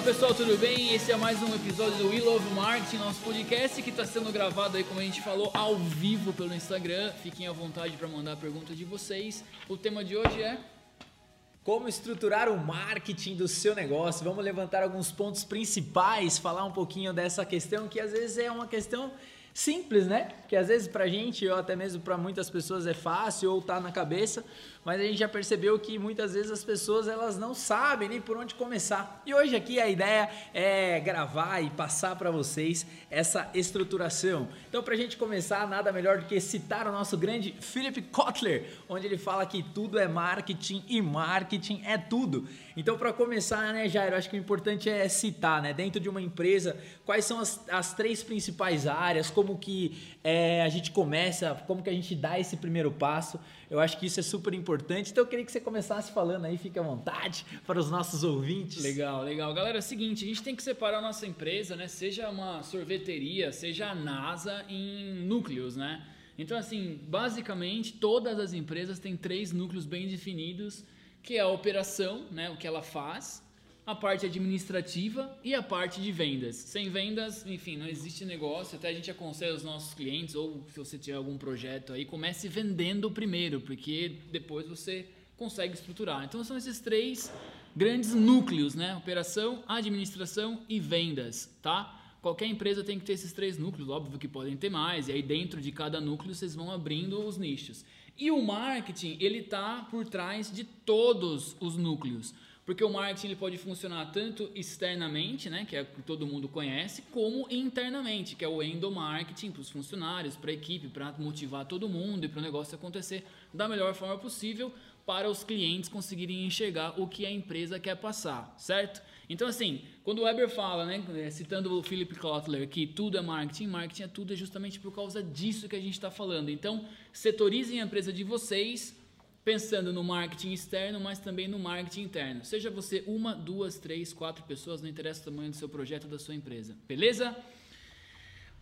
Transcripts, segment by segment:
Fala pessoal, tudo bem? Esse é mais um episódio do We Love Marketing, nosso podcast que está sendo gravado aí, como a gente falou, ao vivo pelo Instagram. Fiquem à vontade para mandar perguntas de vocês. O tema de hoje é como estruturar o marketing do seu negócio. Vamos levantar alguns pontos principais, falar um pouquinho dessa questão que às vezes é uma questão simples, né? Que às vezes pra gente, ou até mesmo para muitas pessoas é fácil ou tá na cabeça, mas a gente já percebeu que muitas vezes as pessoas elas não sabem nem por onde começar. E hoje aqui a ideia é gravar e passar para vocês essa estruturação. Então, para a gente começar, nada melhor do que citar o nosso grande Philip Kotler, onde ele fala que tudo é marketing e marketing é tudo. Então, para começar, né, Jairo, acho que o importante é citar, né, dentro de uma empresa, quais são as, as três principais áreas, como que é, a gente começa, como que a gente dá esse primeiro passo. Eu acho que isso é super importante. Então eu queria que você começasse falando aí, fique à vontade para os nossos ouvintes. Legal, legal. Galera, é o seguinte, a gente tem que separar a nossa empresa, né? Seja uma sorveteria, seja a NASA em núcleos, né? Então assim, basicamente todas as empresas têm três núcleos bem definidos, que é a operação, né, o que ela faz, a parte administrativa e a parte de vendas. Sem vendas, enfim, não existe negócio. Até a gente aconselha os nossos clientes, ou se você tiver algum projeto aí, comece vendendo primeiro, porque depois você consegue estruturar. Então são esses três grandes núcleos, né? Operação, administração e vendas, tá? Qualquer empresa tem que ter esses três núcleos, óbvio que podem ter mais, e aí dentro de cada núcleo vocês vão abrindo os nichos. E o marketing, ele tá por trás de todos os núcleos. Porque o marketing ele pode funcionar tanto externamente, né, que é que todo mundo conhece, como internamente, que é o endomarketing para os funcionários, para a equipe, para motivar todo mundo e para o negócio acontecer da melhor forma possível para os clientes conseguirem enxergar o que a empresa quer passar, certo? Então, assim, quando o Weber fala, né, citando o Philip Kotler, que tudo é marketing, marketing é tudo, é justamente por causa disso que a gente está falando. Então, setorizem a empresa de vocês pensando no marketing externo, mas também no marketing interno. Seja você uma, duas, três, quatro pessoas, não interessa o tamanho do seu projeto da sua empresa. Beleza?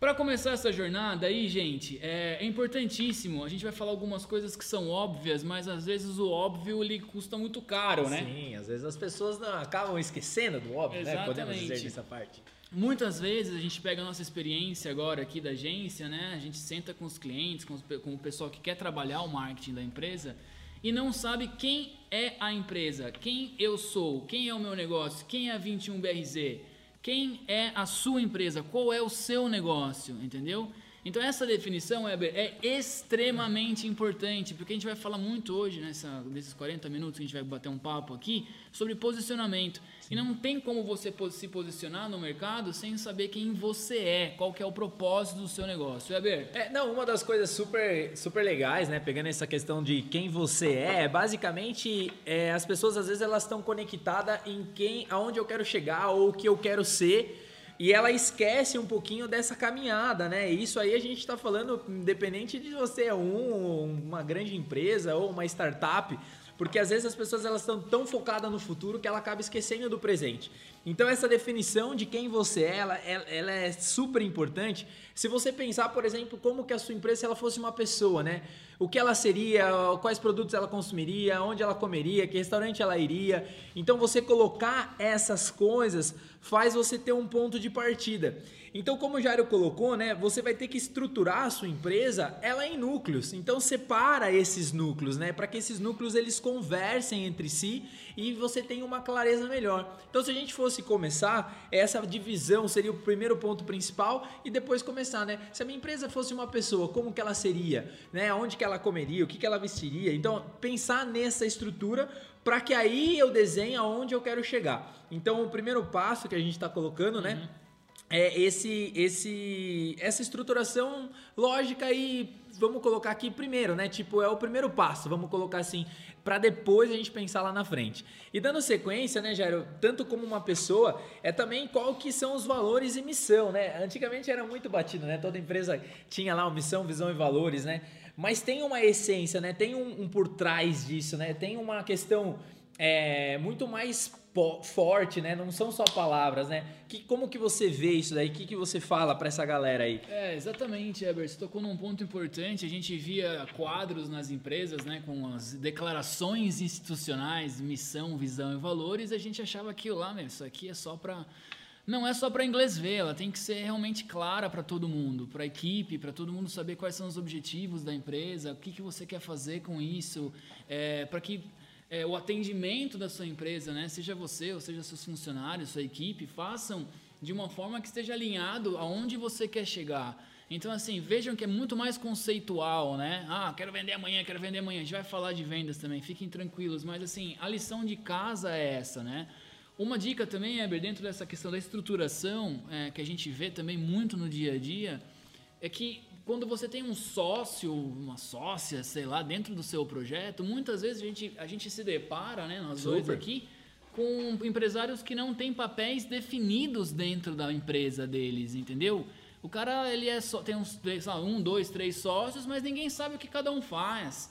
Para começar essa jornada aí, gente, é, é, importantíssimo. A gente vai falar algumas coisas que são óbvias, mas às vezes o óbvio ele custa muito caro, né? Sim, às vezes as pessoas não, acabam esquecendo do óbvio, Exatamente. né? Podemos dizer dessa parte. Muitas vezes a gente pega a nossa experiência agora aqui da agência, né? A gente senta com os clientes, com, os, com o pessoal que quer trabalhar o marketing da empresa e não sabe quem é a empresa, quem eu sou, quem é o meu negócio, quem é a 21BRZ, quem é a sua empresa, qual é o seu negócio, entendeu? Então essa definição, Weber, é extremamente importante, porque a gente vai falar muito hoje, nessa, nesses 40 minutos que a gente vai bater um papo aqui, sobre posicionamento. Sim. E não tem como você se posicionar no mercado sem saber quem você é, qual que é o propósito do seu negócio. Weber? É, não, uma das coisas super, super legais, né, pegando essa questão de quem você é, é basicamente é, as pessoas às vezes elas estão conectadas em quem, aonde eu quero chegar ou o que eu quero ser e ela esquece um pouquinho dessa caminhada, né? Isso aí a gente está falando, independente de você é um, uma grande empresa ou uma startup, porque às vezes as pessoas elas estão tão focadas no futuro que ela acaba esquecendo do presente. Então essa definição de quem você é, ela, ela é super importante. Se você pensar, por exemplo, como que a sua empresa ela fosse uma pessoa, né? O que ela seria, quais produtos ela consumiria, onde ela comeria, que restaurante ela iria. Então você colocar essas coisas faz você ter um ponto de partida. Então, como o Jairo colocou, né, você vai ter que estruturar a sua empresa ela em núcleos. Então, separa esses núcleos, né, para que esses núcleos eles conversem entre si e você tenha uma clareza melhor. Então, se a gente fosse começar, essa divisão seria o primeiro ponto principal e depois começar, né? Se a minha empresa fosse uma pessoa, como que ela seria, né? Onde que ela comeria, o que que ela vestiria? Então, pensar nessa estrutura para que aí eu desenhe aonde eu quero chegar. Então, o primeiro passo que a gente está colocando, né? Uhum é esse, esse, essa estruturação lógica e vamos colocar aqui primeiro, né? Tipo, é o primeiro passo, vamos colocar assim, para depois a gente pensar lá na frente. E dando sequência, né, Jairo, tanto como uma pessoa, é também qual que são os valores e missão, né? Antigamente era muito batido, né? Toda empresa tinha lá uma missão, visão e valores, né? Mas tem uma essência, né? Tem um, um por trás disso, né? Tem uma questão é, muito mais forte, né? Não são só palavras, né? Que, como que você vê isso daí? O que, que você fala para essa galera aí? É, exatamente, Eber. Você tocou num ponto importante. A gente via quadros nas empresas, né? Com as declarações institucionais, missão, visão e valores. A gente achava que lá, meu, isso aqui é só para não é só para inglês ver, ela tem que ser realmente clara para todo mundo, para a equipe, para todo mundo saber quais são os objetivos da empresa, o que, que você quer fazer com isso, é, para que é, o atendimento da sua empresa, né, seja você ou seja seus funcionários, sua equipe, façam de uma forma que esteja alinhado aonde você quer chegar. Então, assim, vejam que é muito mais conceitual, né? Ah, quero vender amanhã, quero vender amanhã. A gente vai falar de vendas também, fiquem tranquilos. Mas, assim, a lição de casa é essa, né? Uma dica também, Eber, dentro dessa questão da estruturação, é, que a gente vê também muito no dia a dia, é que quando você tem um sócio, uma sócia, sei lá, dentro do seu projeto, muitas vezes a gente, a gente se depara, né, nós Super. dois aqui, com empresários que não têm papéis definidos dentro da empresa deles, entendeu? O cara ele é só, tem uns, sei lá, um, dois, três sócios, mas ninguém sabe o que cada um faz.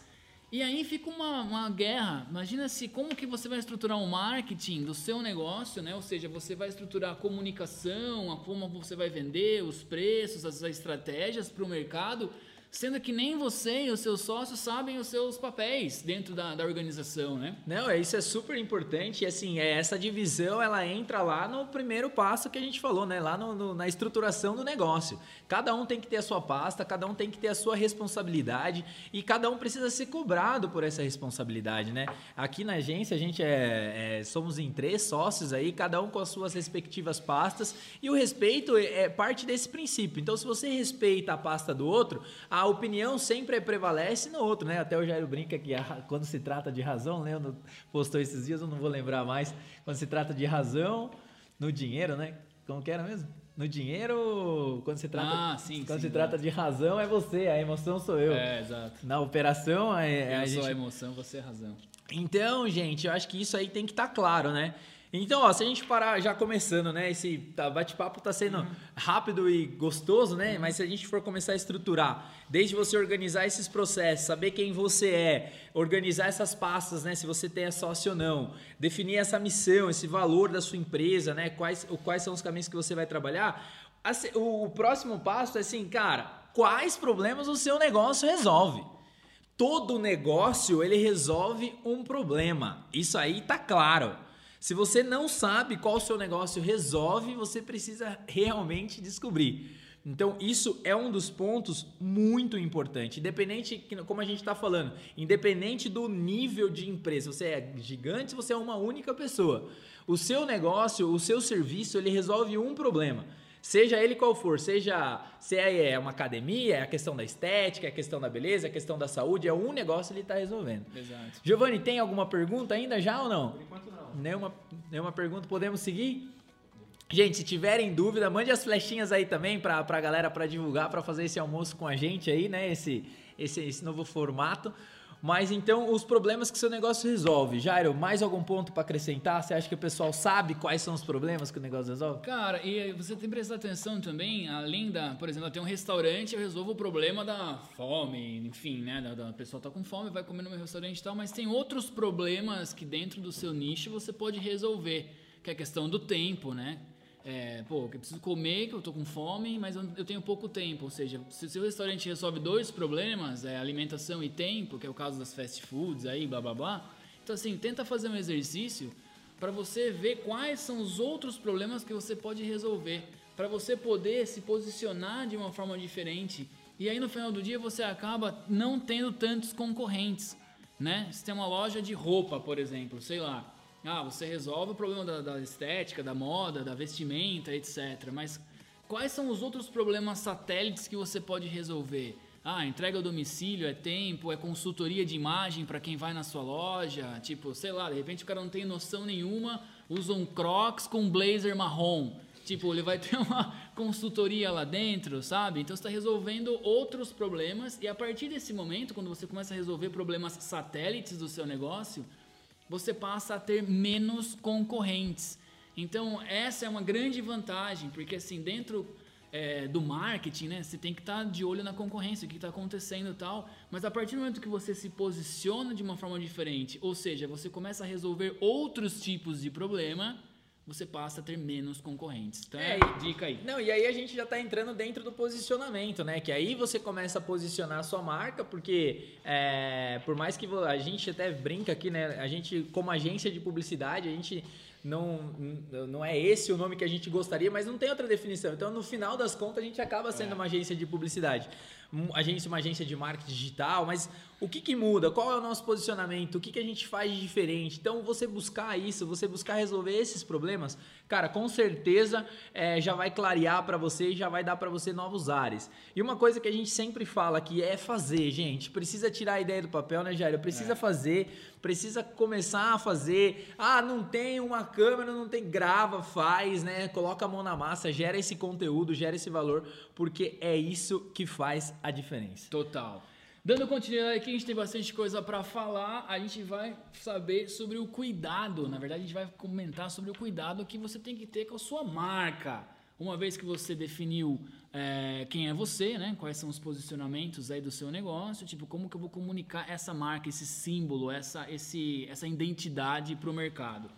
E aí fica uma, uma guerra. Imagina se como que você vai estruturar o um marketing do seu negócio, né? Ou seja, você vai estruturar a comunicação, a como você vai vender, os preços, as estratégias para o mercado sendo que nem você e os seus sócios sabem os seus papéis dentro da, da organização, né? Não, é, isso é super importante e assim, é, essa divisão ela entra lá no primeiro passo que a gente falou, né? Lá no, no, na estruturação do negócio. Cada um tem que ter a sua pasta, cada um tem que ter a sua responsabilidade e cada um precisa ser cobrado por essa responsabilidade, né? Aqui na agência a gente é, é somos em três sócios aí, cada um com as suas respectivas pastas e o respeito é, é parte desse princípio. Então, se você respeita a pasta do outro, opinião sempre prevalece no outro, né? Até o Jairo brinca que a, quando se trata de razão, Leandro postou esses dias, eu não vou lembrar mais, quando se trata de razão no dinheiro, né? Como que era mesmo? No dinheiro, quando se trata, ah, sim, quando sim, se trata de razão é você, a emoção sou eu. É, exato. Na operação é, eu a gente... sou a emoção, você é a razão. Então, gente, eu acho que isso aí tem que estar tá claro, né? Então, ó, se a gente parar já começando, né? Esse tá, bate-papo tá sendo uhum. rápido e gostoso, né? Uhum. Mas se a gente for começar a estruturar, desde você organizar esses processos, saber quem você é, organizar essas pastas, né? Se você tem a sócio ou não, definir essa missão, esse valor da sua empresa, né? Quais, quais são os caminhos que você vai trabalhar. O próximo passo é assim, cara, quais problemas o seu negócio resolve? Todo negócio ele resolve um problema. Isso aí tá claro. Se você não sabe qual o seu negócio resolve, você precisa realmente descobrir. Então, isso é um dos pontos muito importante. Independente, como a gente está falando, independente do nível de empresa, você é gigante, você é uma única pessoa. O seu negócio, o seu serviço, ele resolve um problema. Seja ele qual for, seja se é, é uma academia, é a questão da estética, é a questão da beleza, é a questão da saúde, é um negócio ele está resolvendo. Exato. Giovanni, tem alguma pergunta ainda já ou não? Por enquanto não. Nenhuma, nenhuma pergunta, podemos seguir? Gente, se tiverem dúvida, mande as flechinhas aí também para a galera para divulgar, para fazer esse almoço com a gente aí, né? Esse, esse, esse novo formato. Mas então, os problemas que seu negócio resolve. Jairo, mais algum ponto para acrescentar? Você acha que o pessoal sabe quais são os problemas que o negócio resolve? Cara, e você tem que prestar atenção também, além da, por exemplo, eu um restaurante, eu resolvo o problema da fome, enfim, né? Da, da pessoa tá com fome, vai comer no meu restaurante e tal, mas tem outros problemas que dentro do seu nicho você pode resolver, que é a questão do tempo, né? É, pô, eu preciso comer, que eu tô com fome, mas eu, tenho pouco tempo. Ou seja, se o seu restaurante resolve dois problemas, é alimentação e tempo, que é o caso das fast foods aí, blá blá blá. Então, assim, tenta fazer um exercício para você ver quais são os outros problemas que você pode resolver, para você poder se posicionar de uma forma diferente. E aí no final do dia você acaba não tendo tantos concorrentes, né? Se tem uma loja de roupa, por exemplo, sei lá, ah, você resolve o problema da, da estética, da moda, da vestimenta, etc. Mas quais são os outros problemas satélites que você pode resolver? Ah, entrega ao domicílio, é tempo, é consultoria de imagem para quem vai na sua loja. Tipo, sei lá, de repente o cara não tem noção nenhuma, usa um Crocs com blazer marrom. Tipo, ele vai ter uma consultoria lá dentro, sabe? Então você está resolvendo outros problemas e a partir desse momento, quando você começa a resolver problemas satélites do seu negócio, você passa a ter menos concorrentes. Então, essa é uma grande vantagem, porque assim, dentro é, do marketing, né? Você tem que estar tá de olho na concorrência, o que está acontecendo e tal. Mas a partir do momento que você se posiciona de uma forma diferente, ou seja, você começa a resolver outros tipos de problema, você passa a ter menos concorrentes. Então é, é dica aí. Não, e aí a gente já está entrando dentro do posicionamento, né? Que aí você começa a posicionar a sua marca, porque é, por mais que a gente até brinca aqui, né? A gente, como agência de publicidade, a gente não, não é esse o nome que a gente gostaria, mas não tem outra definição. Então, no final das contas, a gente acaba sendo é. uma agência de publicidade. Agência, uma agência de marketing digital, mas o que, que muda? Qual é o nosso posicionamento? O que, que a gente faz de diferente? Então, você buscar isso, você buscar resolver esses problemas, cara, com certeza é, já vai clarear para você e já vai dar para você novos ares. E uma coisa que a gente sempre fala que é fazer, gente. Precisa tirar a ideia do papel, né, Jair? Precisa é. fazer, precisa começar a fazer. Ah, não tem uma câmera, não tem. Grava, faz, né? Coloca a mão na massa, gera esse conteúdo, gera esse valor, porque é isso que faz a diferença. Total. Dando continuidade aqui, a gente tem bastante coisa para falar. A gente vai saber sobre o cuidado. Na verdade, a gente vai comentar sobre o cuidado que você tem que ter com a sua marca. Uma vez que você definiu é, quem é você, né? Quais são os posicionamentos aí do seu negócio, tipo como que eu vou comunicar essa marca, esse símbolo, essa, esse, essa identidade para o mercado.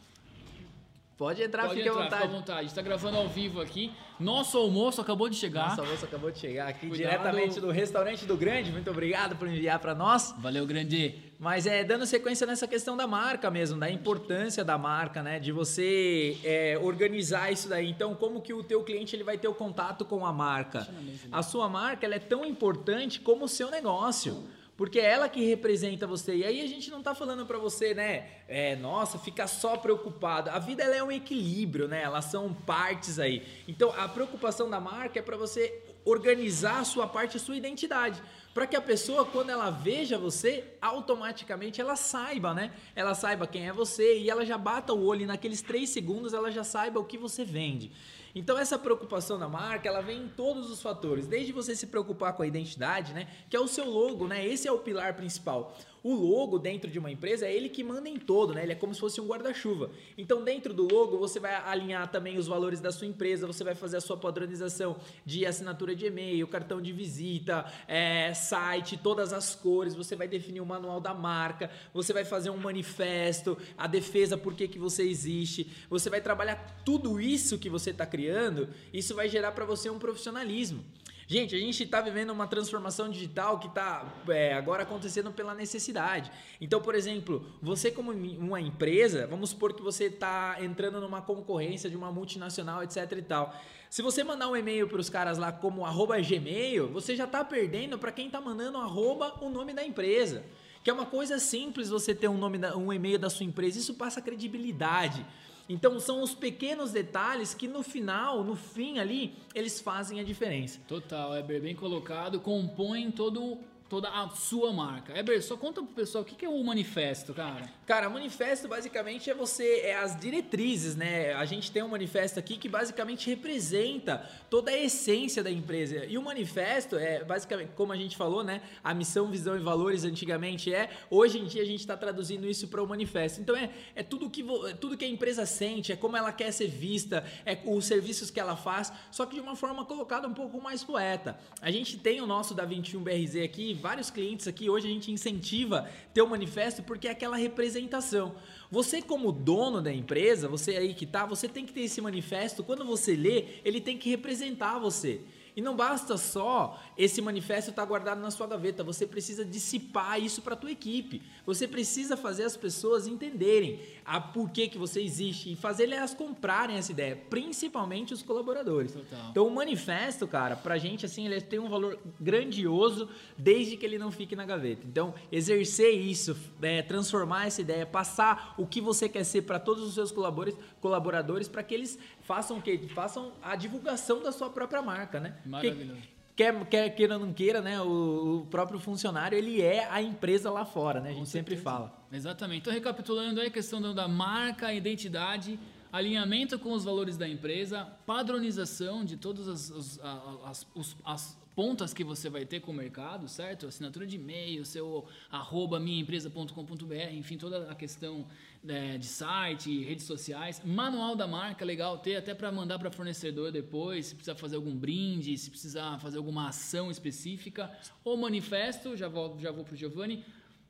Pode entrar, Pode fique entrar, à vontade. Fique à vontade. Está gravando ao vivo aqui. Nosso almoço acabou de chegar. Nosso almoço acabou de chegar aqui Cuidado. diretamente do restaurante do Grande. Muito obrigado por enviar para nós. Valeu, Grande. Mas é dando sequência nessa questão da marca mesmo, da importância da marca, né? De você é, organizar isso daí. Então, como que o teu cliente ele vai ter o contato com a marca? A sua marca ela é tão importante como o seu negócio porque é ela que representa você. E aí a gente não está falando para você, né? É, nossa, fica só preocupado. A vida ela é um equilíbrio, né? Elas são partes aí. Então a preocupação da marca é para você organizar a sua parte, a sua identidade, para que a pessoa quando ela veja você, automaticamente ela saiba, né? Ela saiba quem é você e ela já bata o olho e naqueles três segundos ela já saiba o que você vende. Então essa preocupação da marca, ela vem em todos os fatores, desde você se preocupar com a identidade, né, que é o seu logo, né? Esse é o pilar principal. O logo dentro de uma empresa é ele que manda em todo, né? Ele é como se fosse um guarda-chuva. Então, dentro do logo, você vai alinhar também os valores da sua empresa, você vai fazer a sua padronização de assinatura de e-mail, cartão de visita, é, site, todas as cores, você vai definir o manual da marca, você vai fazer um manifesto, a defesa por que, que você existe, você vai trabalhar tudo isso que você está criando, isso vai gerar para você um profissionalismo. Gente, a gente está vivendo uma transformação digital que está é, agora acontecendo pela necessidade. Então, por exemplo, você como uma empresa, vamos supor que você está entrando numa concorrência de uma multinacional, etc e tal. Se você mandar um e-mail para os caras lá como gmail, você já está perdendo para quem está mandando arroba o nome da empresa. Que é uma coisa simples você ter um, nome um e-mail da sua empresa, isso passa credibilidade. Então são os pequenos detalhes que no final, no fim ali, eles fazem a diferença. Total, é bem colocado, compõem todo toda a sua marca. Eber, só conta pro pessoal o que é o manifesto, cara. Cara, manifesto basicamente é você, é as diretrizes, né? A gente tem um manifesto aqui que basicamente representa toda a essência da empresa. E o manifesto é basicamente, como a gente falou, né? A missão, visão e valores antigamente é, hoje em dia a gente está traduzindo isso para o manifesto. Então é, é tudo que é tudo que a empresa sente, é como ela quer ser vista, é os serviços que ela faz, só que de uma forma colocada um pouco mais poeta. A gente tem o nosso da 21 BRZ aqui, vários clientes aqui, hoje a gente incentiva ter um manifesto porque é aquela representação. Você como dono da empresa, você aí que tá, você tem que ter esse manifesto, quando você lê, ele tem que representar você. E não basta só esse manifesto estar guardado na sua gaveta, você precisa dissipar isso para a tua equipe. Você precisa fazer as pessoas entenderem a por que, que você existe e fazer elas comprarem essa ideia, principalmente os colaboradores. Total. Então o manifesto, cara, pra gente assim, ele tem um valor grandioso desde que ele não fique na gaveta. Então, exercer isso, é, transformar essa ideia, passar o que você quer ser para todos os seus colaboradores, colaboradores para que eles façam o quê? Façam a divulgação da sua própria marca, né? Maravilhoso. quer, quer queira ou não queira, né? O, o, próprio funcionário, ele é a empresa lá fora, né? A gente sempre fala. Exatamente. Então, recapitulando aí a questão da marca, a identidade, alinhamento com os valores da empresa, padronização de todas as, as, as, as, as pontas que você vai ter com o mercado, certo? Assinatura de e-mail, seu arroba minhaempresa.com.br, enfim, toda a questão é, de site, redes sociais, manual da marca, legal ter até para mandar para fornecedor depois, se precisar fazer algum brinde, se precisar fazer alguma ação específica, ou manifesto, já vou, já vou para o Giovanni,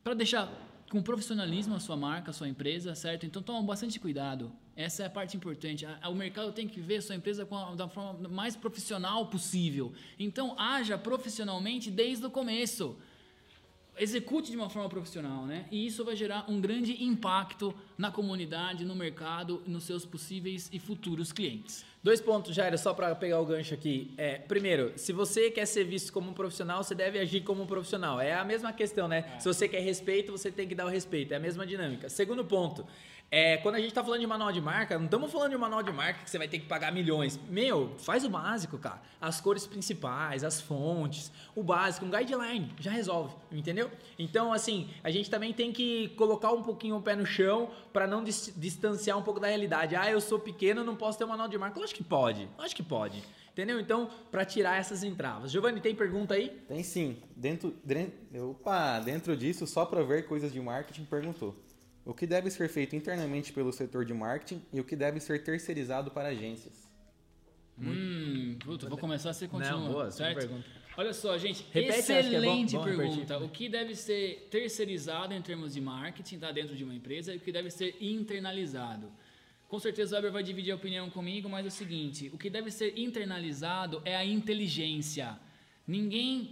para deixar com profissionalismo a sua marca, a sua empresa, certo? Então toma bastante cuidado. Essa é a parte importante. O mercado tem que ver a sua empresa da forma mais profissional possível. Então haja profissionalmente desde o começo execute de uma forma profissional, né? E isso vai gerar um grande impacto na comunidade, no mercado, nos seus possíveis e futuros clientes. Dois pontos, Jair, só para pegar o gancho aqui. É, primeiro, se você quer ser visto como um profissional, você deve agir como um profissional. É a mesma questão, né? É. Se você quer respeito, você tem que dar o respeito. É a mesma dinâmica. Segundo ponto, é, quando a gente tá falando de manual de marca, não estamos falando de manual de marca que você vai ter que pagar milhões. Meu, faz o básico, cara. As cores principais, as fontes, o básico, um guideline, já resolve, entendeu? Então, assim, a gente também tem que colocar um pouquinho o pé no chão para não dis distanciar um pouco da realidade. Ah, eu sou pequeno, não posso ter um manual de marca. Lógico que pode, lógico que pode. Entendeu? Então, para tirar essas entravas. Giovanni, tem pergunta aí? Tem sim. Dentro, dentro, opa, dentro disso, só para ver coisas de marketing, perguntou. O que deve ser feito internamente pelo setor de marketing e o que deve ser terceirizado para agências? Hum, puta, vou começar, você continua. Não, boa, certo? pergunta. Olha só, gente, Repete, excelente é bom, bom pergunta. o que deve ser terceirizado em termos de marketing, tá dentro de uma empresa, e o que deve ser internalizado? Com certeza o Weber vai dividir a opinião comigo, mas é o seguinte, o que deve ser internalizado é a inteligência. Ninguém,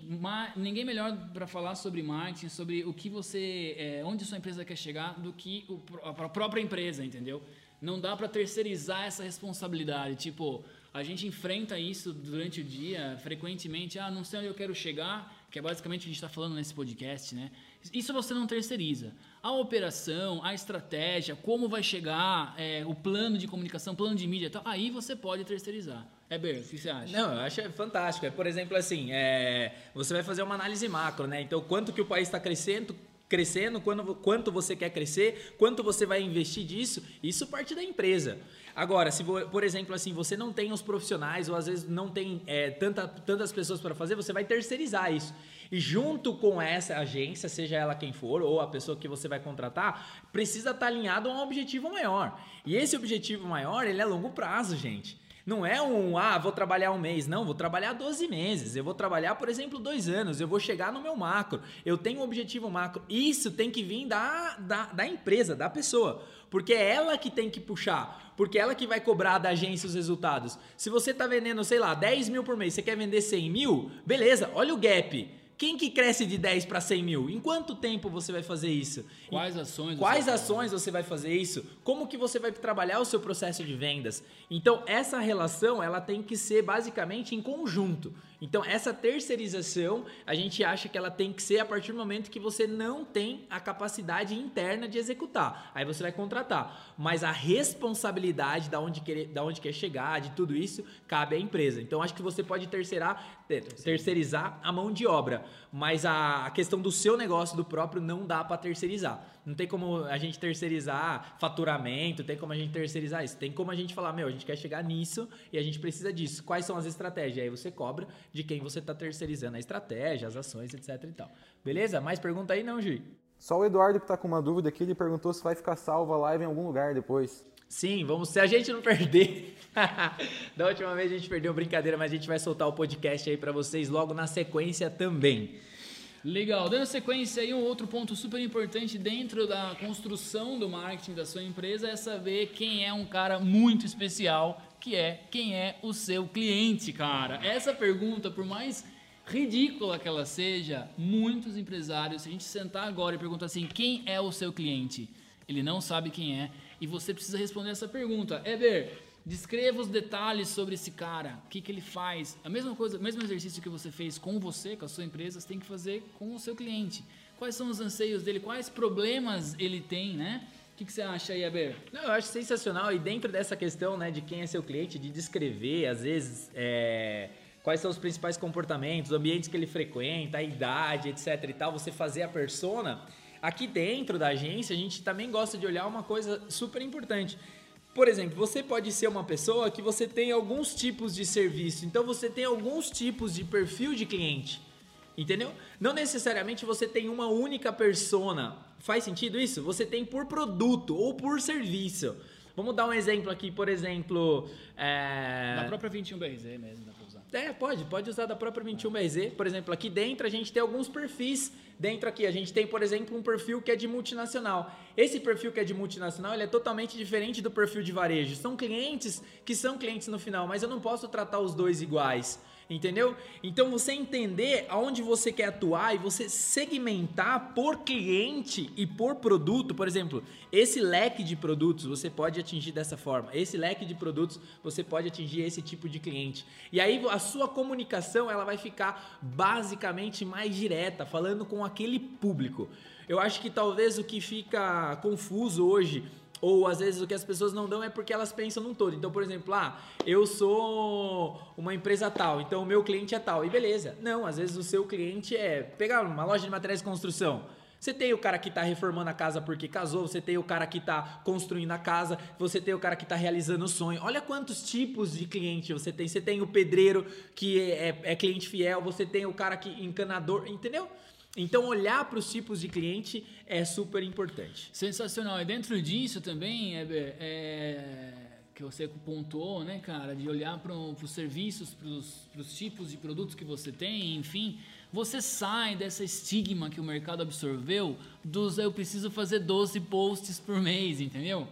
ninguém melhor para falar sobre marketing, sobre o que você, é, onde sua empresa quer chegar, do que o, a própria empresa, entendeu? Não dá para terceirizar essa responsabilidade. Tipo, a gente enfrenta isso durante o dia, frequentemente. Ah, não sei onde eu quero chegar, que é basicamente o que a gente está falando nesse podcast, né? Isso você não terceiriza. A operação, a estratégia, como vai chegar, é, o plano de comunicação, plano de mídia, tal, aí você pode terceirizar. É bem, o que você acha? Não, eu acho fantástico. É, por exemplo, assim, é, você vai fazer uma análise macro, né? Então, quanto que o país está crescendo, crescendo, quando, quanto você quer crescer, quanto você vai investir disso, isso parte da empresa. Agora, se por exemplo assim você não tem os profissionais ou às vezes não tem é, tanta, tantas pessoas para fazer, você vai terceirizar isso. E junto com essa agência, seja ela quem for ou a pessoa que você vai contratar, precisa estar tá alinhado a um objetivo maior. E esse objetivo maior, ele é a longo prazo, gente. Não é um, ah, vou trabalhar um mês. Não, vou trabalhar 12 meses. Eu vou trabalhar, por exemplo, dois anos. Eu vou chegar no meu macro. Eu tenho um objetivo macro. Isso tem que vir da, da, da empresa, da pessoa. Porque é ela que tem que puxar. Porque é ela que vai cobrar da agência os resultados. Se você está vendendo, sei lá, 10 mil por mês, você quer vender 100 mil, beleza, olha o gap. Quem que cresce de 10 para 100 mil? Em quanto tempo você vai fazer isso? Quais ações? Quais você ações você vai fazer isso? Como que você vai trabalhar o seu processo de vendas? Então, essa relação, ela tem que ser basicamente em conjunto. Então, essa terceirização, a gente acha que ela tem que ser a partir do momento que você não tem a capacidade interna de executar. Aí você vai contratar. Mas a responsabilidade da onde, quer, da onde quer chegar, de tudo isso, cabe à empresa. Então, acho que você pode terceirar, terceirizar a mão de obra. Mas a questão do seu negócio, do próprio, não dá para terceirizar. Não tem como a gente terceirizar faturamento, tem como a gente terceirizar isso. Tem como a gente falar, meu, a gente quer chegar nisso e a gente precisa disso. Quais são as estratégias? Aí você cobra de quem você está terceirizando a estratégia, as ações, etc e tal. Beleza? Mais pergunta aí não, Gi? Só o Eduardo que está com uma dúvida aqui, ele perguntou se vai ficar salva a live em algum lugar depois. Sim, vamos. Se a gente não perder. da última vez a gente perdeu brincadeira, mas a gente vai soltar o podcast aí para vocês logo na sequência também. Legal. Dando sequência aí, um outro ponto super importante dentro da construção do marketing da sua empresa é saber quem é um cara muito especial, que é quem é o seu cliente, cara. Essa pergunta, por mais ridícula que ela seja, muitos empresários, se a gente sentar agora e perguntar assim, quem é o seu cliente? Ele não sabe quem é e você precisa responder essa pergunta. Eber, Descreva os detalhes sobre esse cara, o que, que ele faz. A mesma coisa, o mesmo exercício que você fez com você, com a sua empresa, você tem que fazer com o seu cliente. Quais são os anseios dele, quais problemas ele tem, né? O que, que você acha aí, Aber? Não, eu acho sensacional. E dentro dessa questão né, de quem é seu cliente, de descrever, às vezes, é, quais são os principais comportamentos, os ambientes que ele frequenta, a idade, etc e tal, você fazer a persona. Aqui dentro da agência, a gente também gosta de olhar uma coisa super importante por exemplo, você pode ser uma pessoa que você tem alguns tipos de serviço, então você tem alguns tipos de perfil de cliente. Entendeu? Não necessariamente você tem uma única persona. Faz sentido isso? Você tem por produto ou por serviço. Vamos dar um exemplo aqui, por exemplo. É... Da própria 21BRZ mesmo, usar. É, pode, pode usar da própria 21BRZ. Por exemplo, aqui dentro a gente tem alguns perfis. Dentro aqui a gente tem, por exemplo, um perfil que é de multinacional. Esse perfil que é de multinacional, ele é totalmente diferente do perfil de varejo. São clientes que são clientes no final, mas eu não posso tratar os dois iguais. Entendeu? Então você entender aonde você quer atuar e você segmentar por cliente e por produto, por exemplo, esse leque de produtos você pode atingir dessa forma. Esse leque de produtos você pode atingir esse tipo de cliente. E aí a sua comunicação ela vai ficar basicamente mais direta, falando com aquele público. Eu acho que talvez o que fica confuso hoje ou às vezes o que as pessoas não dão é porque elas pensam num todo. Então, por exemplo, ah, eu sou uma empresa tal, então o meu cliente é tal. E beleza. Não, às vezes o seu cliente é pegar uma loja de materiais de construção. Você tem o cara que está reformando a casa porque casou, você tem o cara que está construindo a casa, você tem o cara que está realizando o sonho. Olha quantos tipos de cliente você tem. Você tem o pedreiro que é, é, é cliente fiel, você tem o cara que encanador, entendeu? Então, olhar para os tipos de cliente é super importante. Sensacional. E dentro disso também, é, é que você pontuou, né, cara, de olhar para os serviços, para os tipos de produtos que você tem, enfim, você sai dessa estigma que o mercado absorveu dos eu preciso fazer 12 posts por mês, entendeu?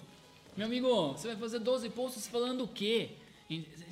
Meu amigo, você vai fazer 12 posts falando o quê?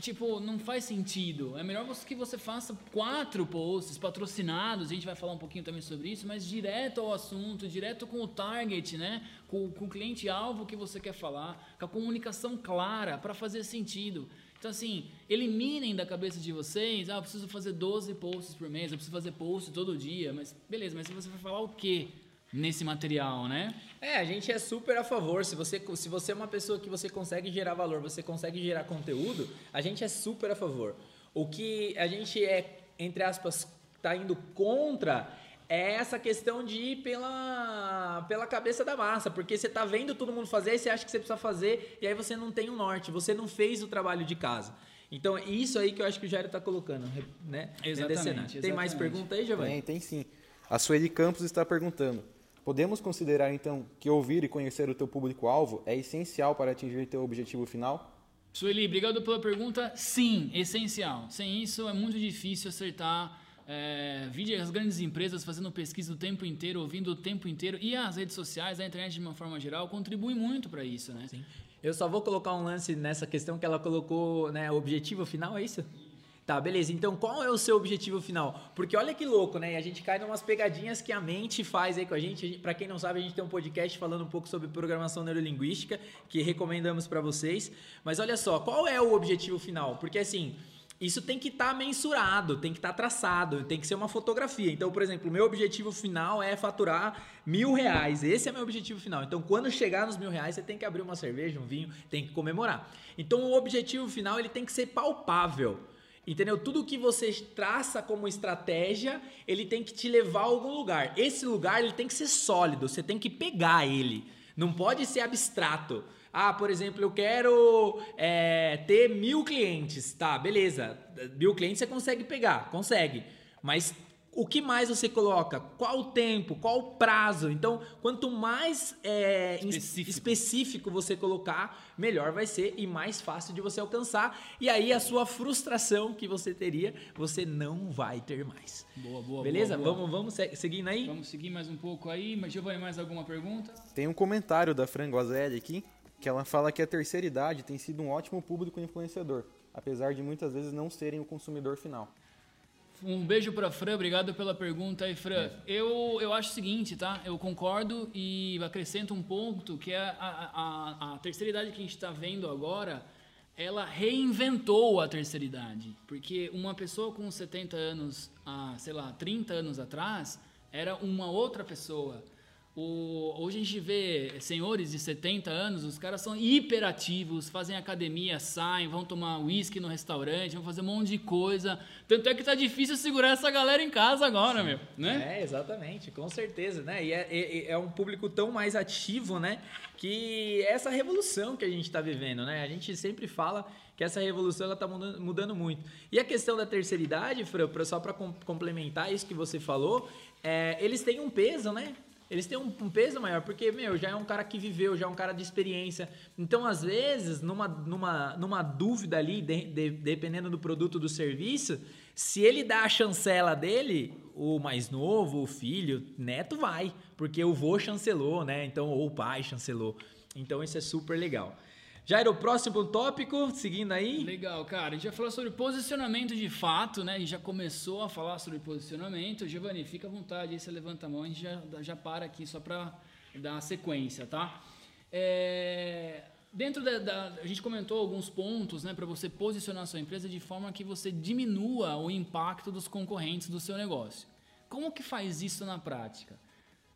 Tipo, não faz sentido. É melhor que você faça quatro posts patrocinados, a gente vai falar um pouquinho também sobre isso, mas direto ao assunto, direto com o target, né? Com, com o cliente-alvo que você quer falar, com a comunicação clara, para fazer sentido. Então, assim, eliminem da cabeça de vocês, ah, eu preciso fazer 12 posts por mês, eu preciso fazer posts todo dia, mas beleza, mas você vai falar o quê? Nesse material, né? É, a gente é super a favor. Se você, se você é uma pessoa que você consegue gerar valor, você consegue gerar conteúdo, a gente é super a favor. O que a gente é, entre aspas, tá indo contra é essa questão de ir pela, pela cabeça da massa, porque você tá vendo todo mundo fazer e você acha que você precisa fazer e aí você não tem o um norte, você não fez o trabalho de casa. Então, é isso aí que eu acho que o Jairo está colocando, né? Exatamente, exatamente. Tem mais pergunta aí, Giovanni? Tem, tem sim. A Sueli Campos está perguntando: Podemos considerar então que ouvir e conhecer o teu público-alvo é essencial para atingir teu objetivo final? Sueli, obrigado pela pergunta. Sim, essencial. Sem isso é muito difícil acertar. É, vídeo as grandes empresas fazendo pesquisa o tempo inteiro, ouvindo o tempo inteiro e as redes sociais, a internet de uma forma geral contribuem muito para isso, né? Sim. Eu só vou colocar um lance nessa questão que ela colocou, né? O objetivo final é isso? Tá, beleza. Então, qual é o seu objetivo final? Porque olha que louco, né? E a gente cai em umas pegadinhas que a mente faz aí com a gente. Para quem não sabe, a gente tem um podcast falando um pouco sobre programação neurolinguística, que recomendamos para vocês. Mas olha só, qual é o objetivo final? Porque assim, isso tem que estar tá mensurado, tem que estar tá traçado, tem que ser uma fotografia. Então, por exemplo, o meu objetivo final é faturar mil reais. Esse é meu objetivo final. Então, quando chegar nos mil reais, você tem que abrir uma cerveja, um vinho, tem que comemorar. Então, o objetivo final ele tem que ser palpável. Entendeu? Tudo que você traça como estratégia, ele tem que te levar a algum lugar. Esse lugar ele tem que ser sólido, você tem que pegar ele. Não pode ser abstrato. Ah, por exemplo, eu quero é, ter mil clientes. Tá, beleza. Mil clientes você consegue pegar, consegue. Mas o que mais você coloca? Qual o tempo? Qual o prazo? Então, quanto mais é, específico. específico. você colocar, melhor vai ser e mais fácil de você alcançar. E aí a sua frustração que você teria, você não vai ter mais. Boa, boa. Beleza? Boa, boa. Vamos, vamos seguindo aí? Vamos seguir mais um pouco aí. Mas Giovanni, mais alguma pergunta? Tem um comentário da Fran Guazelli aqui, que ela fala que a terceira idade tem sido um ótimo público influenciador, apesar de muitas vezes não serem o consumidor final. Um beijo para Fran, obrigado pela pergunta aí, Fran. Eu, eu acho o seguinte, tá? Eu concordo e acrescento um ponto que é a, a, a terceira idade que a gente está vendo agora, ela reinventou a terceira idade. Porque uma pessoa com 70 anos, ah, sei lá, 30 anos atrás, era uma outra pessoa. O, hoje a gente vê senhores de 70 anos, os caras são hiperativos, fazem academia, saem, vão tomar uísque no restaurante, vão fazer um monte de coisa. Tanto é que tá difícil segurar essa galera em casa agora, Sim. meu, né? É, exatamente, com certeza, né? E é, é, é, um público tão mais ativo, né? Que essa revolução que a gente está vivendo, né? A gente sempre fala que essa revolução ela tá mudando, mudando muito. E a questão da terceira idade, Fran, só para complementar isso que você falou, é, eles têm um peso, né? Eles têm um, um, peso maior, porque, meu, já é um cara que viveu, já é um cara de experiência. Então, às vezes, numa, numa, numa dúvida ali, de, de, dependendo do produto do serviço, se ele dá a chancela dele, o mais novo, o filho, neto vai, porque o vô chancelou, né? Então, ou o pai chancelou. Então, isso é super legal. Jairo, o próximo tópico, seguindo aí. Legal, cara. A gente vai falar sobre posicionamento de fato, né? A gente já começou a falar sobre posicionamento. Giovanni, fica à vontade aí, você levanta a mão, a gente já, já para aqui só para dar a sequência, tá? É, dentro da, da, A gente comentou alguns pontos, né? Para você posicionar a sua empresa de forma que você diminua o impacto dos concorrentes do seu negócio. Como que faz isso na prática?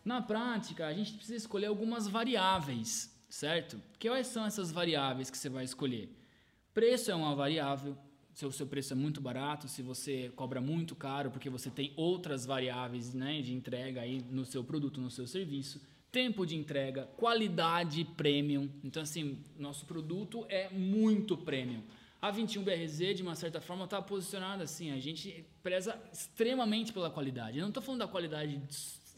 Na prática, a gente precisa escolher algumas variáveis certo? Quais são essas variáveis que você vai escolher? Preço é uma variável. Se o seu preço é muito barato, se você cobra muito caro, porque você tem outras variáveis né, de entrega aí no seu produto, no seu serviço. Tempo de entrega, qualidade premium. Então, assim, nosso produto é muito premium. A 21BRZ, de uma certa forma, está posicionada assim. A gente preza extremamente pela qualidade. Eu não estou falando da qualidade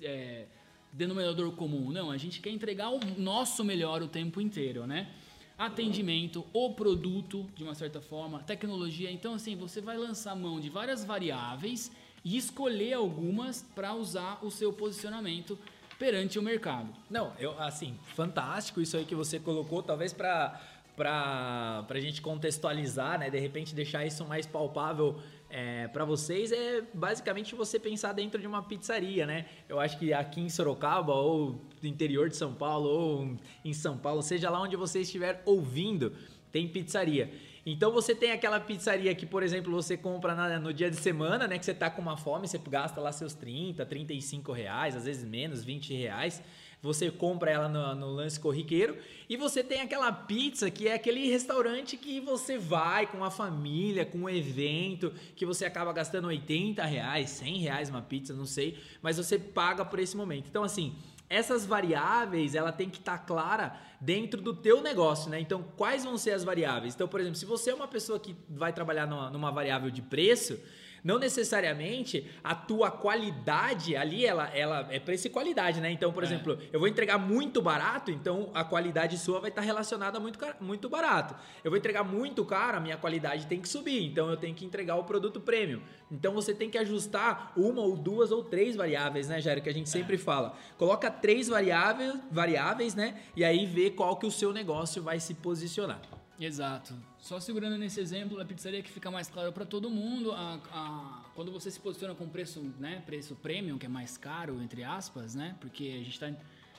é, denominador comum. Não, a gente quer entregar o nosso melhor o tempo inteiro, né? Atendimento, o produto, de uma certa forma, tecnologia. Então, assim, você vai lançar mão de várias variáveis e escolher algumas para usar o seu posicionamento perante o mercado. Não, eu assim, fantástico isso aí que você colocou, talvez para para a gente contextualizar, né? De repente deixar isso mais palpável é, para vocês é basicamente você pensar dentro de uma pizzaria, né? Eu acho que aqui em Sorocaba ou no interior de São Paulo ou em São Paulo, seja lá onde você estiver ouvindo, tem pizzaria. Então você tem aquela pizzaria que, por exemplo, você compra na, no dia de semana, né? Que você tá com uma fome, você gasta lá seus 30, 35 reais, às vezes menos, 20 reais você compra ela no, no, lance corriqueiro e você tem aquela pizza que é aquele restaurante que você vai com a família, com um evento, que você acaba gastando 80 reais, 100 reais uma pizza, não sei, mas você paga por esse momento. Então, assim, essas variáveis, ela tem que estar tá clara dentro do teu negócio, né? Então, quais vão ser as variáveis? Então, por exemplo, se você é uma pessoa que vai trabalhar numa, numa variável de preço, não necessariamente a tua qualidade ali, ela, ela é preço e qualidade, né? Então, por é. exemplo, eu vou entregar muito barato, então a qualidade sua vai estar relacionada a muito, muito barato. Eu vou entregar muito caro, a minha qualidade tem que subir, então eu tenho que entregar o produto premium. Então você tem que ajustar uma ou duas ou três variáveis, né, Jairo? Que a gente sempre é. fala. Coloca três variáveis, variáveis, né? E aí vê qual que o seu negócio vai se posicionar. Exato. Só segurando nesse exemplo da pizzaria que fica mais claro para todo mundo, a, a, quando você se posiciona com preço, né, preço premium, que é mais caro entre aspas, né, porque a gente está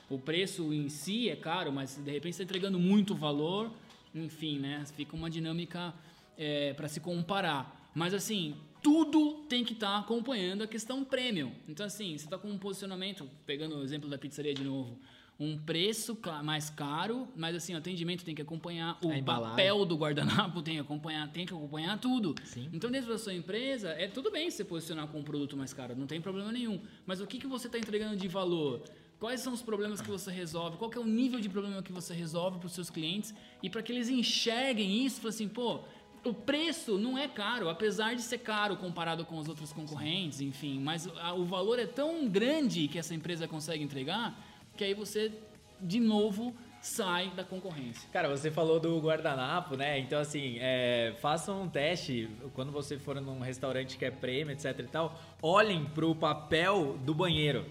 o preço em si é caro, mas de repente está entregando muito valor, enfim, né, fica uma dinâmica é, para se comparar. Mas assim, tudo tem que estar tá acompanhando a questão premium. Então assim, você está com um posicionamento, pegando o exemplo da pizzaria de novo um preço mais caro, mas assim, o atendimento tem que acompanhar, o papel do guardanapo tem que acompanhar, tem que acompanhar tudo. Sim. Então, dentro da sua empresa, é tudo bem você posicionar com um produto mais caro, não tem problema nenhum. Mas o que, que você está entregando de valor? Quais são os problemas que você resolve? Qual é o nível de problema que você resolve para os seus clientes? E para que eles enxerguem isso, assim, pô, o preço não é caro, apesar de ser caro comparado com os outros concorrentes, enfim, mas o valor é tão grande que essa empresa consegue entregar que aí você, de novo, sai da concorrência. Cara, você falou do guardanapo, né? Então, assim, é, façam um teste quando você for num restaurante que é prêmio, etc e tal. Olhem pro papel do banheiro.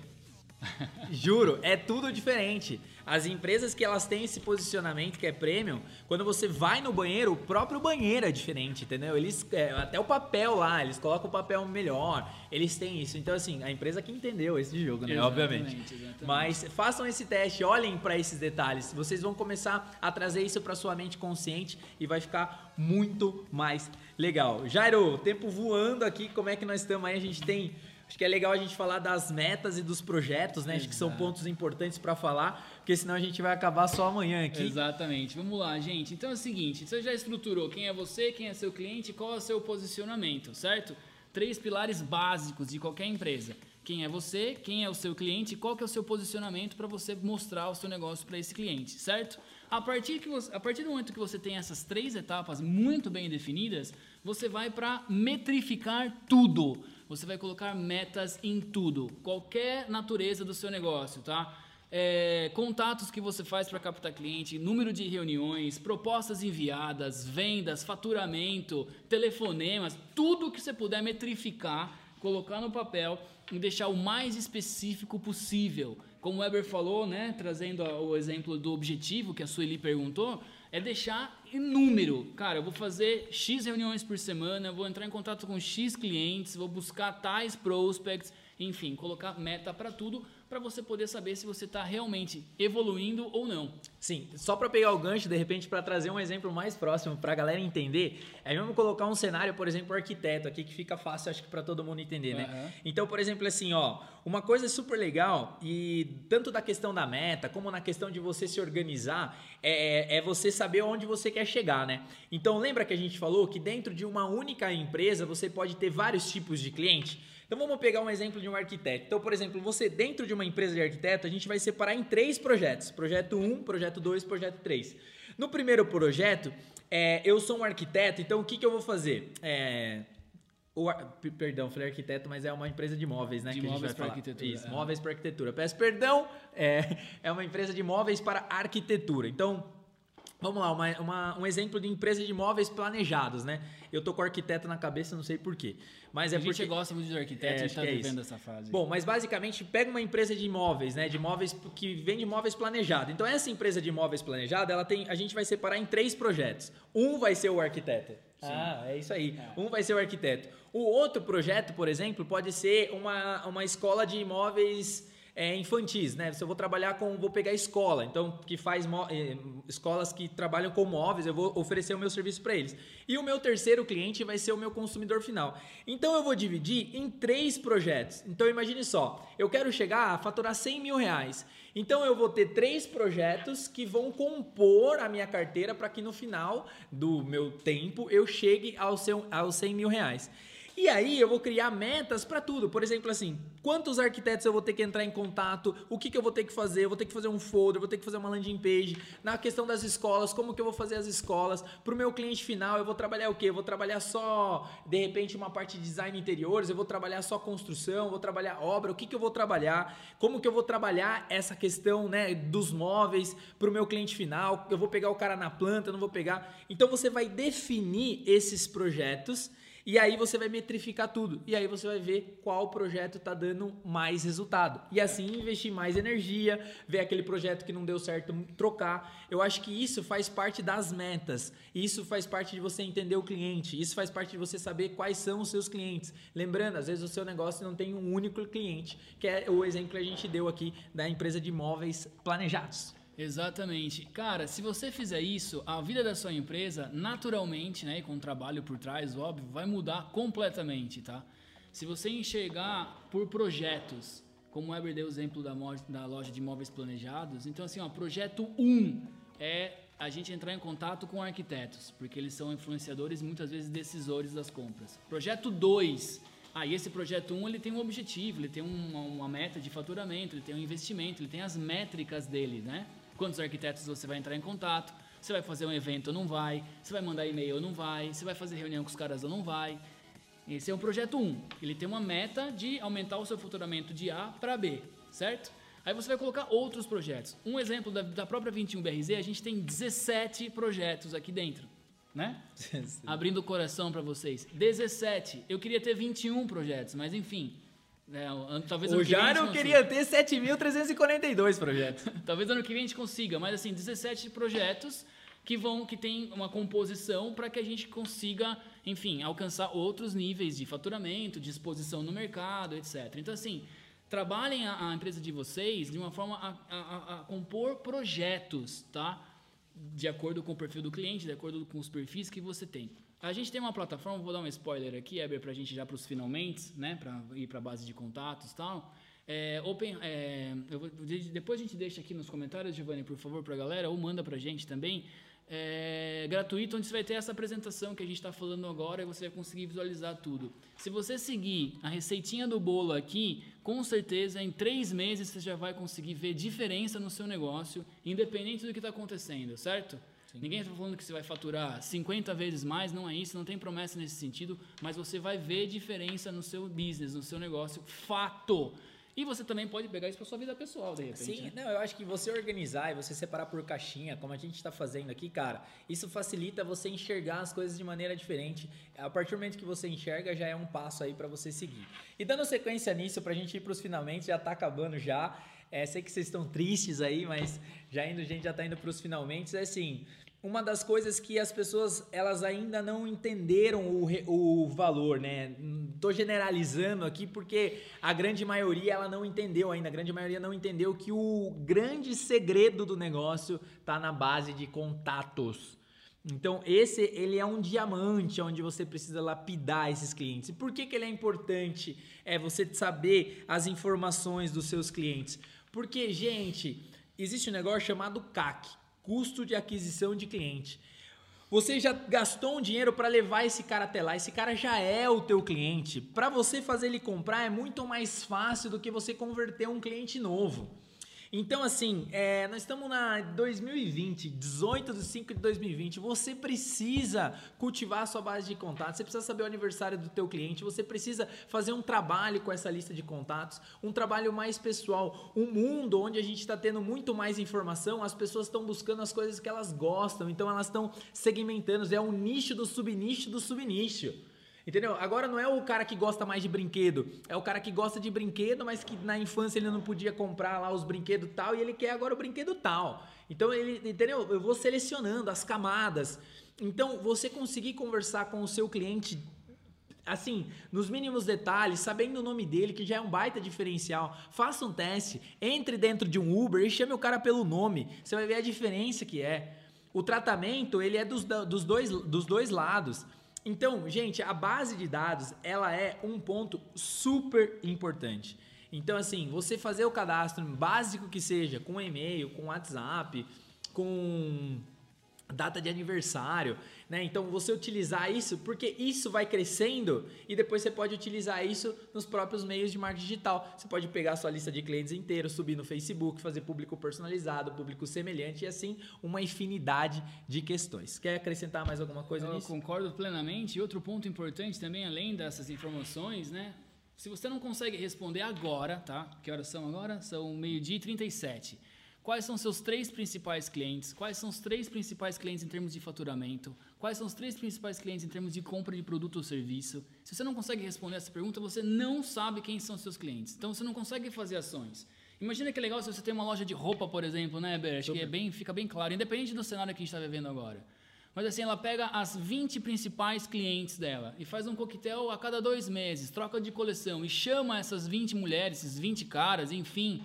Juro, é tudo diferente. As empresas que elas têm esse posicionamento que é premium, quando você vai no banheiro, o próprio banheiro é diferente, entendeu? Eles é, até o papel lá, eles colocam o papel melhor, eles têm isso. Então assim, a empresa que entendeu esse jogo, né? Exatamente, Obviamente. Exatamente. Mas façam esse teste, olhem para esses detalhes. Vocês vão começar a trazer isso para sua mente consciente e vai ficar muito mais legal. Jairo, tempo voando aqui, como é que nós estamos aí? A gente tem Acho que é legal a gente falar das metas e dos projetos, né? Acho que são Exato. pontos importantes para falar, porque senão a gente vai acabar só amanhã aqui. Exatamente. Vamos lá, gente. Então é o seguinte, você já estruturou quem é você, quem é seu cliente, qual é o seu posicionamento, certo? Três pilares básicos de qualquer empresa. Quem é você, quem é o seu cliente, e qual que é o seu posicionamento para você mostrar o seu negócio para esse cliente, certo? A partir, que você, a partir do momento que você tem essas três etapas muito bem definidas, você vai para metrificar tudo. Você vai colocar metas em tudo, qualquer natureza do seu negócio, tá? É, contatos que você faz para captar cliente, número de reuniões, propostas enviadas, vendas, faturamento, telefonemas, tudo que você puder metrificar, colocar no papel e deixar o mais específico possível. Como o Weber falou, né, trazendo o exemplo do objetivo que a Sueli perguntou, é deixar em número. Cara, eu vou fazer X reuniões por semana, vou entrar em contato com X clientes, vou buscar tais prospects, enfim, colocar meta para tudo para você poder saber se você está realmente evoluindo ou não. Sim, só para pegar o gancho, de repente, para trazer um exemplo mais próximo para a galera entender, é mesmo colocar um cenário, por exemplo, arquiteto aqui, que fica fácil, acho que para todo mundo entender, né? Então, por exemplo, assim, ó, uma coisa super legal, e tanto da questão da meta, como na questão de você se organizar, é, é você saber onde você quer chegar, né? Então, lembra que a gente falou que dentro de uma única empresa você pode ter vários tipos de cliente? Então vamos pegar um exemplo de um arquiteto. Então, por exemplo, você dentro de uma empresa de arquiteto, a gente vai separar em três projetos: projeto 1, projeto 2, projeto 3. No primeiro projeto, é, eu sou um arquiteto, então o que, que eu vou fazer? É, o perdão, falei arquiteto, mas é uma empresa de móveis, né? De móveis para arquitetura, Isso, é. móveis para arquitetura. Peço perdão, é, é uma empresa de móveis para arquitetura. Então, Vamos lá, uma- uma- um exemplo de empresa de móveis planejados, né? Eu tô com arquiteto na cabeça, não sei porquê. Mas é a gente porque... gosta muito de arquiteto, É, a gente está que é vivendo isso. essa fase. Bom, mas basicamente pega uma empresa de imóveis, né? De imóveis que vende imóveis planejados. Então essa empresa de imóveis planejada, ela tem, a gente vai separar em três projetos. Um vai ser o arquiteto. Ah, é isso aí. Um vai ser o arquiteto. O outro projeto, por exemplo, pode ser uma, uma escola de imóveis é, infantis, né? Se eu vou trabalhar com, vou pegar escola, então que faz eh, escolas que trabalham com móveis, eu vou oferecer o meu serviço para eles. E o meu terceiro cliente vai ser o meu consumidor final. Então eu vou dividir em três projetos. Então imagine só, eu quero chegar a faturar 100 mil reais. Então eu vou ter três projetos que vão compor a minha carteira para que no final do meu tempo eu chegue aos, seu, aos 100 mil reais. E aí eu vou criar metas para tudo. Por exemplo, assim, quantos arquitetos eu vou ter que entrar em contato, o que, que eu vou ter que fazer, eu vou ter que fazer um folder, vou ter que fazer uma landing page. Na questão das escolas, como que eu vou fazer as escolas? Para o meu cliente final, eu vou trabalhar o quê? Eu vou trabalhar só, de repente, uma parte de design interiores, eu vou trabalhar só construção, vou trabalhar obra, o que, que eu vou trabalhar? Como que eu vou trabalhar essa questão né, dos móveis para o meu cliente final? Eu vou pegar o cara na planta, eu não vou pegar. Então você vai definir esses projetos e aí você vai metrificar tudo. E aí você vai ver qual projeto está dando mais resultado. E assim investir mais energia, ver aquele projeto que não deu certo, trocar. Eu acho que isso faz parte das metas. Isso faz parte de você entender o cliente. Isso faz parte de você saber quais são os seus clientes. Lembrando, às vezes o seu negócio não tem um único cliente, que é o exemplo que a gente deu aqui da empresa de imóveis planejados. Exatamente. Cara, se você fizer isso, a vida da sua empresa, naturalmente, né, e com trabalho por trás, óbvio, vai mudar completamente, tá? Se você enxergar por projetos, como o Weber deu o exemplo da, da loja de imóveis planejados, então assim, ó, projeto 1 é a gente entrar em contato com arquitetos, porque eles são influenciadores muitas vezes decisores das compras. Projeto 2, ah, e esse projeto 1 ele tem um objetivo, ele tem uma, uma meta de faturamento, ele tem um investimento, ele tem as métricas dele, né? Quantos arquitetos você vai entrar em contato? Você vai fazer um evento ou não vai? Você vai mandar e-mail ou não vai? Você vai fazer reunião com os caras ou não vai? Esse é o projeto 1. Ele tem uma meta de aumentar o seu faturamento de A para B, certo? Aí você vai colocar outros projetos. Um exemplo da, da própria 21BRZ, a gente tem 17 projetos aqui dentro, né? Abrindo o coração para vocês. 17. Eu queria ter 21 projetos, mas enfim. Ano- talvez O consiga. queria ter 7.342 projetos. Talvez ano que vem a gente consiga, mas assim, 17 projetos que vão que tem uma composição para que a gente consiga, enfim, alcançar outros níveis de faturamento, de exposição no mercado, etc. Então assim, trabalhem a, a empresa de vocês de uma forma a, a- a- a compor projetos, tá? De acordo com o perfil do cliente, de acordo com os perfis que você tem. A gente tem uma plataforma, vou dar um spoiler aqui, Eber, pra gente já pros finalmente, né? Pra ir pra base de contatos e tal. É, open, é, vou, depois a gente deixa aqui nos comentários, Giovanni, por favor, pra galera, ou manda pra gente também. É, gratuito, onde você vai ter essa apresentação que a gente está falando agora e você vai conseguir visualizar tudo. Se você seguir a receitinha do bolo aqui, com certeza em três meses você já vai conseguir ver diferença no seu negócio, independente do que está acontecendo, certo? Sim. Ninguém está falando que você vai faturar 50 vezes mais, não é isso, não tem promessa nesse sentido, mas você vai ver diferença no seu business, no seu negócio, fato. E você também pode pegar isso para sua vida pessoal, de repente. Sim, né? não, eu acho que você organizar e você separar por caixinha, como a gente está fazendo aqui, cara, isso facilita você enxergar as coisas de maneira diferente. A partir do momento que você enxerga, já é um passo aí para você seguir. E dando sequência nisso, para a gente ir para os finalmente, já está acabando já. É, sei que vocês estão tristes aí, mas já indo, a gente já está indo para os finalmente. É assim, uma das coisas que as pessoas elas ainda não entenderam o, o valor, né? Tô generalizando aqui porque a grande maioria ela não entendeu ainda, a grande maioria não entendeu que o grande segredo do negócio tá na base de contatos. Então esse ele é um diamante onde você precisa lapidar esses clientes. E por que, que ele é importante? É você saber as informações dos seus clientes. Porque gente, existe um negócio chamado CAC custo de aquisição de cliente. Você já gastou um dinheiro para levar esse cara até lá, esse cara já é o teu cliente. Para você fazer ele comprar é muito mais fácil do que você converter um cliente novo. Então, assim, é, nós estamos na 2020, 18 de 5 de 2020. Você precisa cultivar a sua base de contatos, você precisa saber o aniversário do teu cliente, você precisa fazer um trabalho com essa lista de contatos, um trabalho mais pessoal. Um mundo onde a gente está tendo muito mais informação, as pessoas estão buscando as coisas que elas gostam, então elas estão segmentando, é um nicho do subnicho do subnicho. Entendeu? Agora não é o cara que gosta mais de brinquedo, é o cara que gosta de brinquedo, mas que na infância ele não podia comprar lá os brinquedos tal e ele quer agora o brinquedo tal. Então ele, entendeu? Eu vou selecionando as camadas. Então você conseguir conversar com o seu cliente assim, nos mínimos detalhes, sabendo o nome dele, que já é um baita diferencial. Faça um teste, entre dentro de um Uber e chame o cara pelo nome. Você vai ver a diferença que é. O tratamento, ele é dos, dos, dois, dos dois lados. Então, gente, a base de dados, ela é um ponto super importante. Então, assim, você fazer o cadastro básico que seja, com e-mail, com WhatsApp, com data de aniversário, né? Então você utilizar isso, porque isso vai crescendo e depois você pode utilizar isso nos próprios meios de marketing digital. Você pode pegar a sua lista de clientes inteira, subir no Facebook, fazer público personalizado, público semelhante e assim uma infinidade de questões. Quer acrescentar mais alguma coisa Eu nisso? concordo plenamente. E outro ponto importante também, além dessas informações, né? Se você não consegue responder agora, tá? Que horas são agora? São meio-dia e 37. Quais são seus três principais clientes? Quais são os três principais clientes em termos de faturamento? Quais são os três principais clientes em termos de compra de produto ou serviço? Se você não consegue responder essa pergunta, você não sabe quem são seus clientes. Então você não consegue fazer ações. Imagina que legal se você tem uma loja de roupa, por exemplo, né, Ber? Acho que é bem, fica bem claro, independente do cenário que a gente está vivendo agora. Mas assim, ela pega as 20 principais clientes dela e faz um coquetel a cada dois meses, troca de coleção e chama essas 20 mulheres, esses 20 caras, enfim,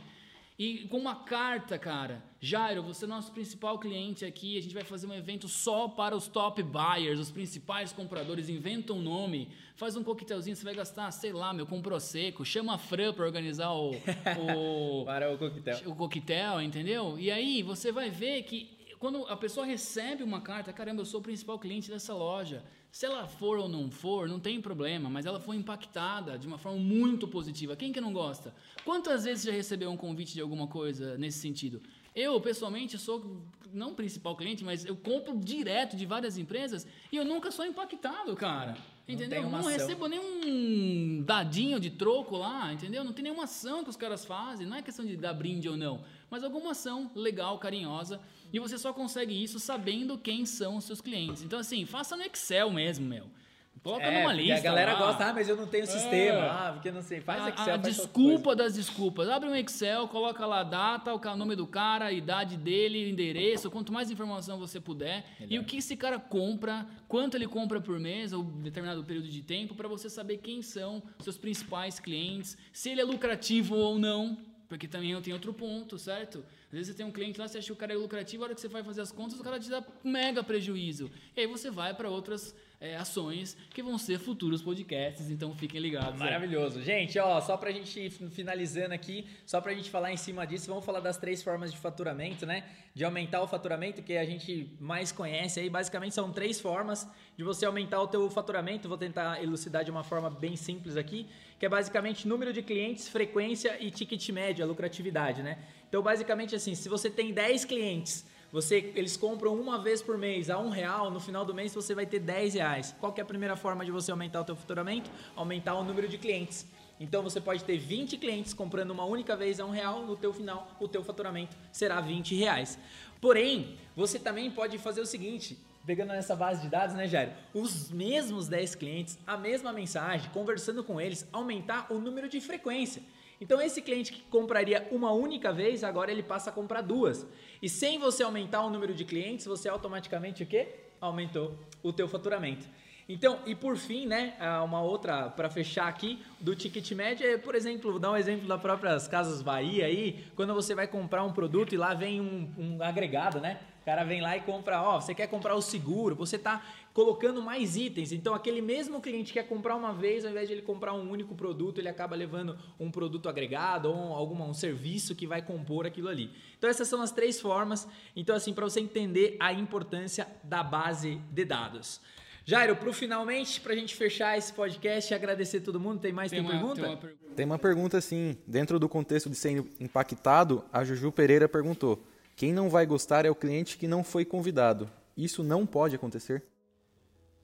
e com uma carta, cara, Jairo, você é nosso principal cliente aqui, a gente vai fazer um evento só para os top buyers, os principais compradores, inventa um nome, faz um coquetelzinho, você vai gastar, sei lá, meu, com Prosecco, chama a Fran para organizar o, o... para o coquetel. O coquetel, entendeu? E aí você vai ver que quando a pessoa recebe uma carta, caramba, eu sou o principal cliente dessa loja, se ela for ou não for, não tem problema, mas ela foi impactada de uma forma muito positiva. Quem que não gosta? Quantas vezes já recebeu um convite de alguma coisa nesse sentido? Eu, pessoalmente, sou não principal cliente, mas eu compro direto de várias empresas e eu nunca sou impactado, cara. Entendeu? Não, não recebo nenhum dadinho de troco lá, entendeu? Não tem nenhuma ação que os caras fazem. Não é questão de dar brinde ou não, mas alguma ação legal, carinhosa e você só consegue isso sabendo quem são os seus clientes. Então, assim, faça no Excel mesmo, meu. Coloca é, numa lista. A galera lá. gosta, ah, mas eu não tenho é. sistema. Ah, porque não sei. Faz a, Excel. A faz desculpa das desculpas. Abre um Excel, coloca lá a data, o nome do cara, a idade dele, endereço, quanto mais informação você puder. Melhor. E o que esse cara compra, quanto ele compra por mês ou determinado período de tempo, para você saber quem são seus principais clientes, se ele é lucrativo ou não. Porque também tenho outro ponto, certo? Às vezes você tem um cliente lá, você acha que o cara é lucrativo, a hora que você vai fazer as contas, o cara te dá mega prejuízo. E aí você vai para outras é, ações que vão ser futuros podcasts, então fiquem ligados. Maravilhoso. Gente, ó, só pra gente finalizando aqui, só pra gente falar em cima disso, vamos falar das três formas de faturamento, né? De aumentar o faturamento, que a gente mais conhece aí, basicamente são três formas de você aumentar o teu faturamento. Vou tentar elucidar de uma forma bem simples aqui, que é basicamente número de clientes, frequência e ticket médio, a lucratividade, né? Então, basicamente assim, se você tem 10 clientes você, eles compram uma vez por mês a um real, no final do mês você vai ter 10 reais. Qual é a primeira forma de você aumentar o teu faturamento? Aumentar o número de clientes. Então você pode ter 20 clientes comprando uma única vez a um real, no teu final o teu faturamento será 20 reais. Porém, você também pode fazer o seguinte, pegando nessa base de dados, né, Jairo? Os mesmos 10 clientes, a mesma mensagem, conversando com eles, aumentar o número de frequência. Então esse cliente que compraria uma única vez, agora ele passa a comprar duas. E sem você aumentar o número de clientes, você automaticamente o quê? Aumentou o teu faturamento. Então, e por fim, né, uma outra para fechar aqui do ticket médio é, por exemplo, vou dar um exemplo das próprias Casas Bahia aí, quando você vai comprar um produto e lá vem um, um agregado, né? O cara vem lá e compra, ó, você quer comprar o seguro, você está colocando mais itens. Então, aquele mesmo cliente que quer comprar uma vez, ao invés de ele comprar um único produto, ele acaba levando um produto agregado ou algum um serviço que vai compor aquilo ali. Então, essas são as três formas. Então, assim, para você entender a importância da base de dados. Jairo, para finalmente, para a gente fechar esse podcast e agradecer todo mundo, tem mais tem, tem uma, pergunta? Tem uma, pergunta? tem uma pergunta sim. Dentro do contexto de ser impactado, a Juju Pereira perguntou: quem não vai gostar é o cliente que não foi convidado. Isso não pode acontecer?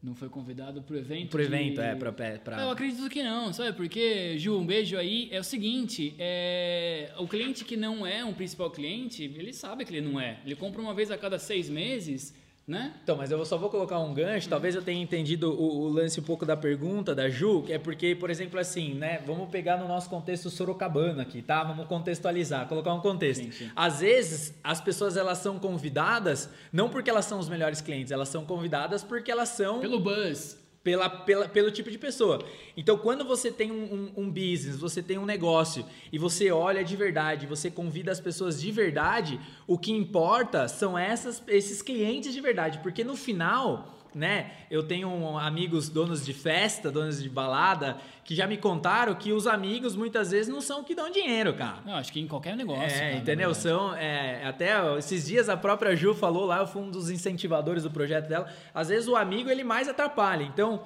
Não foi convidado pro evento? Pro evento, de... é, pra, pra... Eu acredito que não, sabe? Porque, Ju, um beijo aí. É o seguinte, é... o cliente que não é um principal cliente, ele sabe que ele não é. Ele compra uma vez a cada seis meses né? Então, mas eu só vou colocar um gancho, talvez eu tenha entendido o, o, lance um pouco da pergunta da Ju, que é porque, por exemplo, assim, né? Vamos pegar no nosso contexto sorocabano aqui, tá? Vamos contextualizar, colocar um contexto. Sim, sim. Às vezes, as pessoas elas são convidadas não porque elas são os melhores clientes, elas são convidadas porque elas são pelo buzz pela, pela, pelo tipo de pessoa. Então, quando você tem um, um, um, business, você tem um negócio e você olha de verdade, você convida as pessoas de verdade, o que importa são essas, esses clientes de verdade, porque no final né? Eu tenho amigos donos de festa, donos de balada, que já me contaram que os amigos muitas vezes não são que dão dinheiro, cara. Não, acho que em qualquer negócio. É, cara, entendeu? São, é, até aesses dias a própria Ju falou lá, eu fui um dos incentivadores do projeto dela. Às vezes o amigo ele mais atrapalha. Então,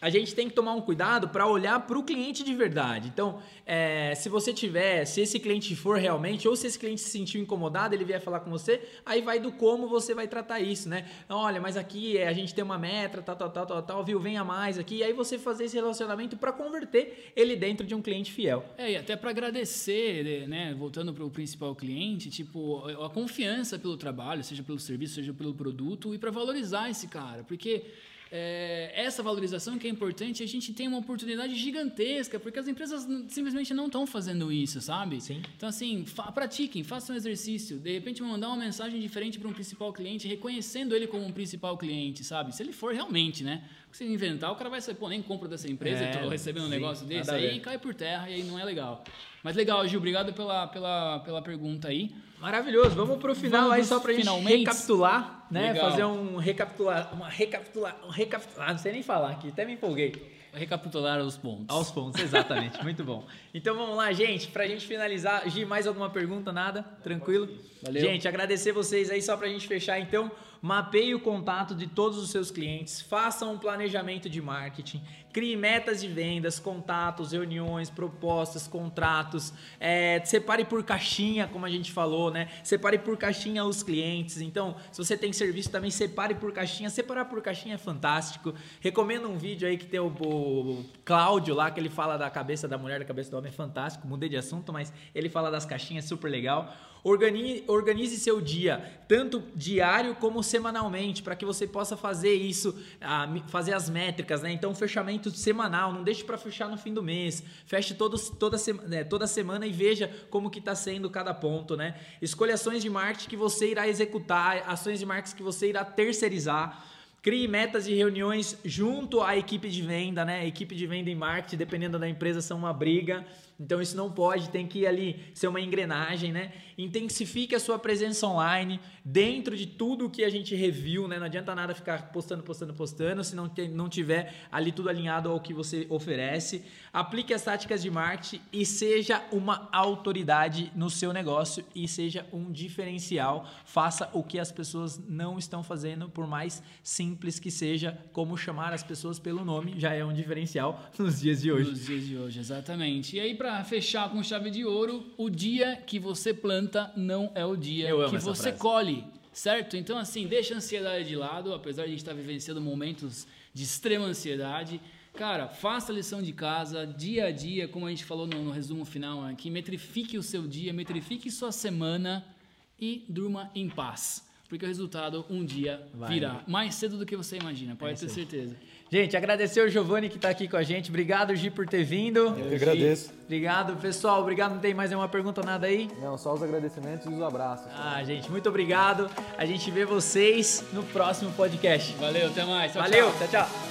a gente tem que tomar um cuidado para olhar para o cliente de verdade. Então, é, se você tiver, se esse cliente for realmente, ou se esse cliente se sentiu incomodado, ele vier falar com você, aí vai do como você vai tratar isso, né? Olha, mas aqui é, a gente tem uma meta, tal, tal, tal, tal, tal, viu? Venha mais aqui. E aí você fazer esse relacionamento para converter ele dentro de um cliente fiel. É, e até para agradecer, né? Voltando para o principal cliente, tipo, a confiança pelo trabalho, seja pelo serviço, seja pelo produto, e para valorizar esse cara, porque é, essa valorização que é importante, a gente tem uma oportunidade gigantesca, porque as empresas simplesmente não estão fazendo isso, sabe? Sim. Então, assim, fa pratiquem, façam um exercício. De repente, mandar uma mensagem diferente para um principal cliente, reconhecendo ele como um principal cliente, sabe? Se ele for realmente, né? Se inventar, o cara vai saber, pô, nem compro dessa empresa, é, tô recebendo sim, um negócio desse, aí cai por terra e aí não é legal. Mas legal, Gil, obrigado pela, pela, pela pergunta aí. Maravilhoso. Vamos pro final Vamos aí só pra gente recapitular, né? Legal. Fazer um recapitular, uma recapitular, um recapitular, não sei nem falar aqui, até me empolguei. Recapitular os pontos. Aos pontos, exatamente. Muito bom. Então vamos lá, gente, pra gente finalizar. Gi, mais alguma pergunta? Nada? Tranquilo? Valeu. Gente, agradecer vocês aí só pra gente fechar então. Mapeie o contato de todos os seus clientes, faça um planejamento de marketing, crie metas de vendas, contatos, reuniões, propostas, contratos, é, separe por caixinha, como a gente falou, né? Separe por caixinha os clientes. Então, se você tem serviço também, separe por caixinha. Separar por caixinha é fantástico. Recomendo um vídeo aí que tem o, o Cláudio lá, que ele fala da cabeça da mulher, da cabeça do homem, é fantástico. Mudei de assunto, mas ele fala das caixinhas, super legal. Organize, seu dia, tanto diário como semanalmente, para que você possa fazer isso, fazer as métricas, né? Então, fechamento semanal, não deixe para fechar no fim do mês. Feche todos, toda, né, toda semana e veja como que está sendo cada ponto, né? Escolha ações de marketing que você irá executar, ações de marketing que você irá terceirizar. Crie metas e reuniões junto à equipe de venda, né? Equipe de venda e marketing, dependendo da empresa, são uma briga. Então isso não pode, tem que ali ser uma engrenagem, né? Intensifique a sua presença online dentro de tudo que a gente reviu, né? Não adianta nada ficar postando, postando, postando se não, não tiver ali tudo alinhado ao que você oferece. Aplique as táticas de marketing e seja uma autoridade no seu negócio e seja um diferencial. Faça o que as pessoas não estão fazendo, por mais simples que seja, como chamar as pessoas pelo nome, já é um diferencial nos dias de hoje. Nos dias de hoje, exatamente. E aí, para para fechar com chave de ouro, o dia que você planta não é o dia que você frase. colhe, certo? Então, assim, deixa a ansiedade de lado, apesar de a gente estar vivenciando momentos de extrema ansiedade. Cara, faça a lição de casa, dia a dia, como a gente falou no, no resumo final aqui, metrifique o seu dia, metrifique sua semana e durma em paz. Porque o resultado um dia Vai. virá. Mais cedo do que você imagina, pode é ter certeza. Gente, agradecer o Giovanni que está aqui com a gente. Obrigado, Gi, por ter vindo. Eu que agradeço. Obrigado, pessoal. Obrigado. Não tem mais nenhuma pergunta, nada aí? Não, só os agradecimentos e os abraços. Ah, gente, muito obrigado. A gente vê vocês no próximo podcast. Valeu, até mais. Tchau, Valeu, tchau, tchau. tchau.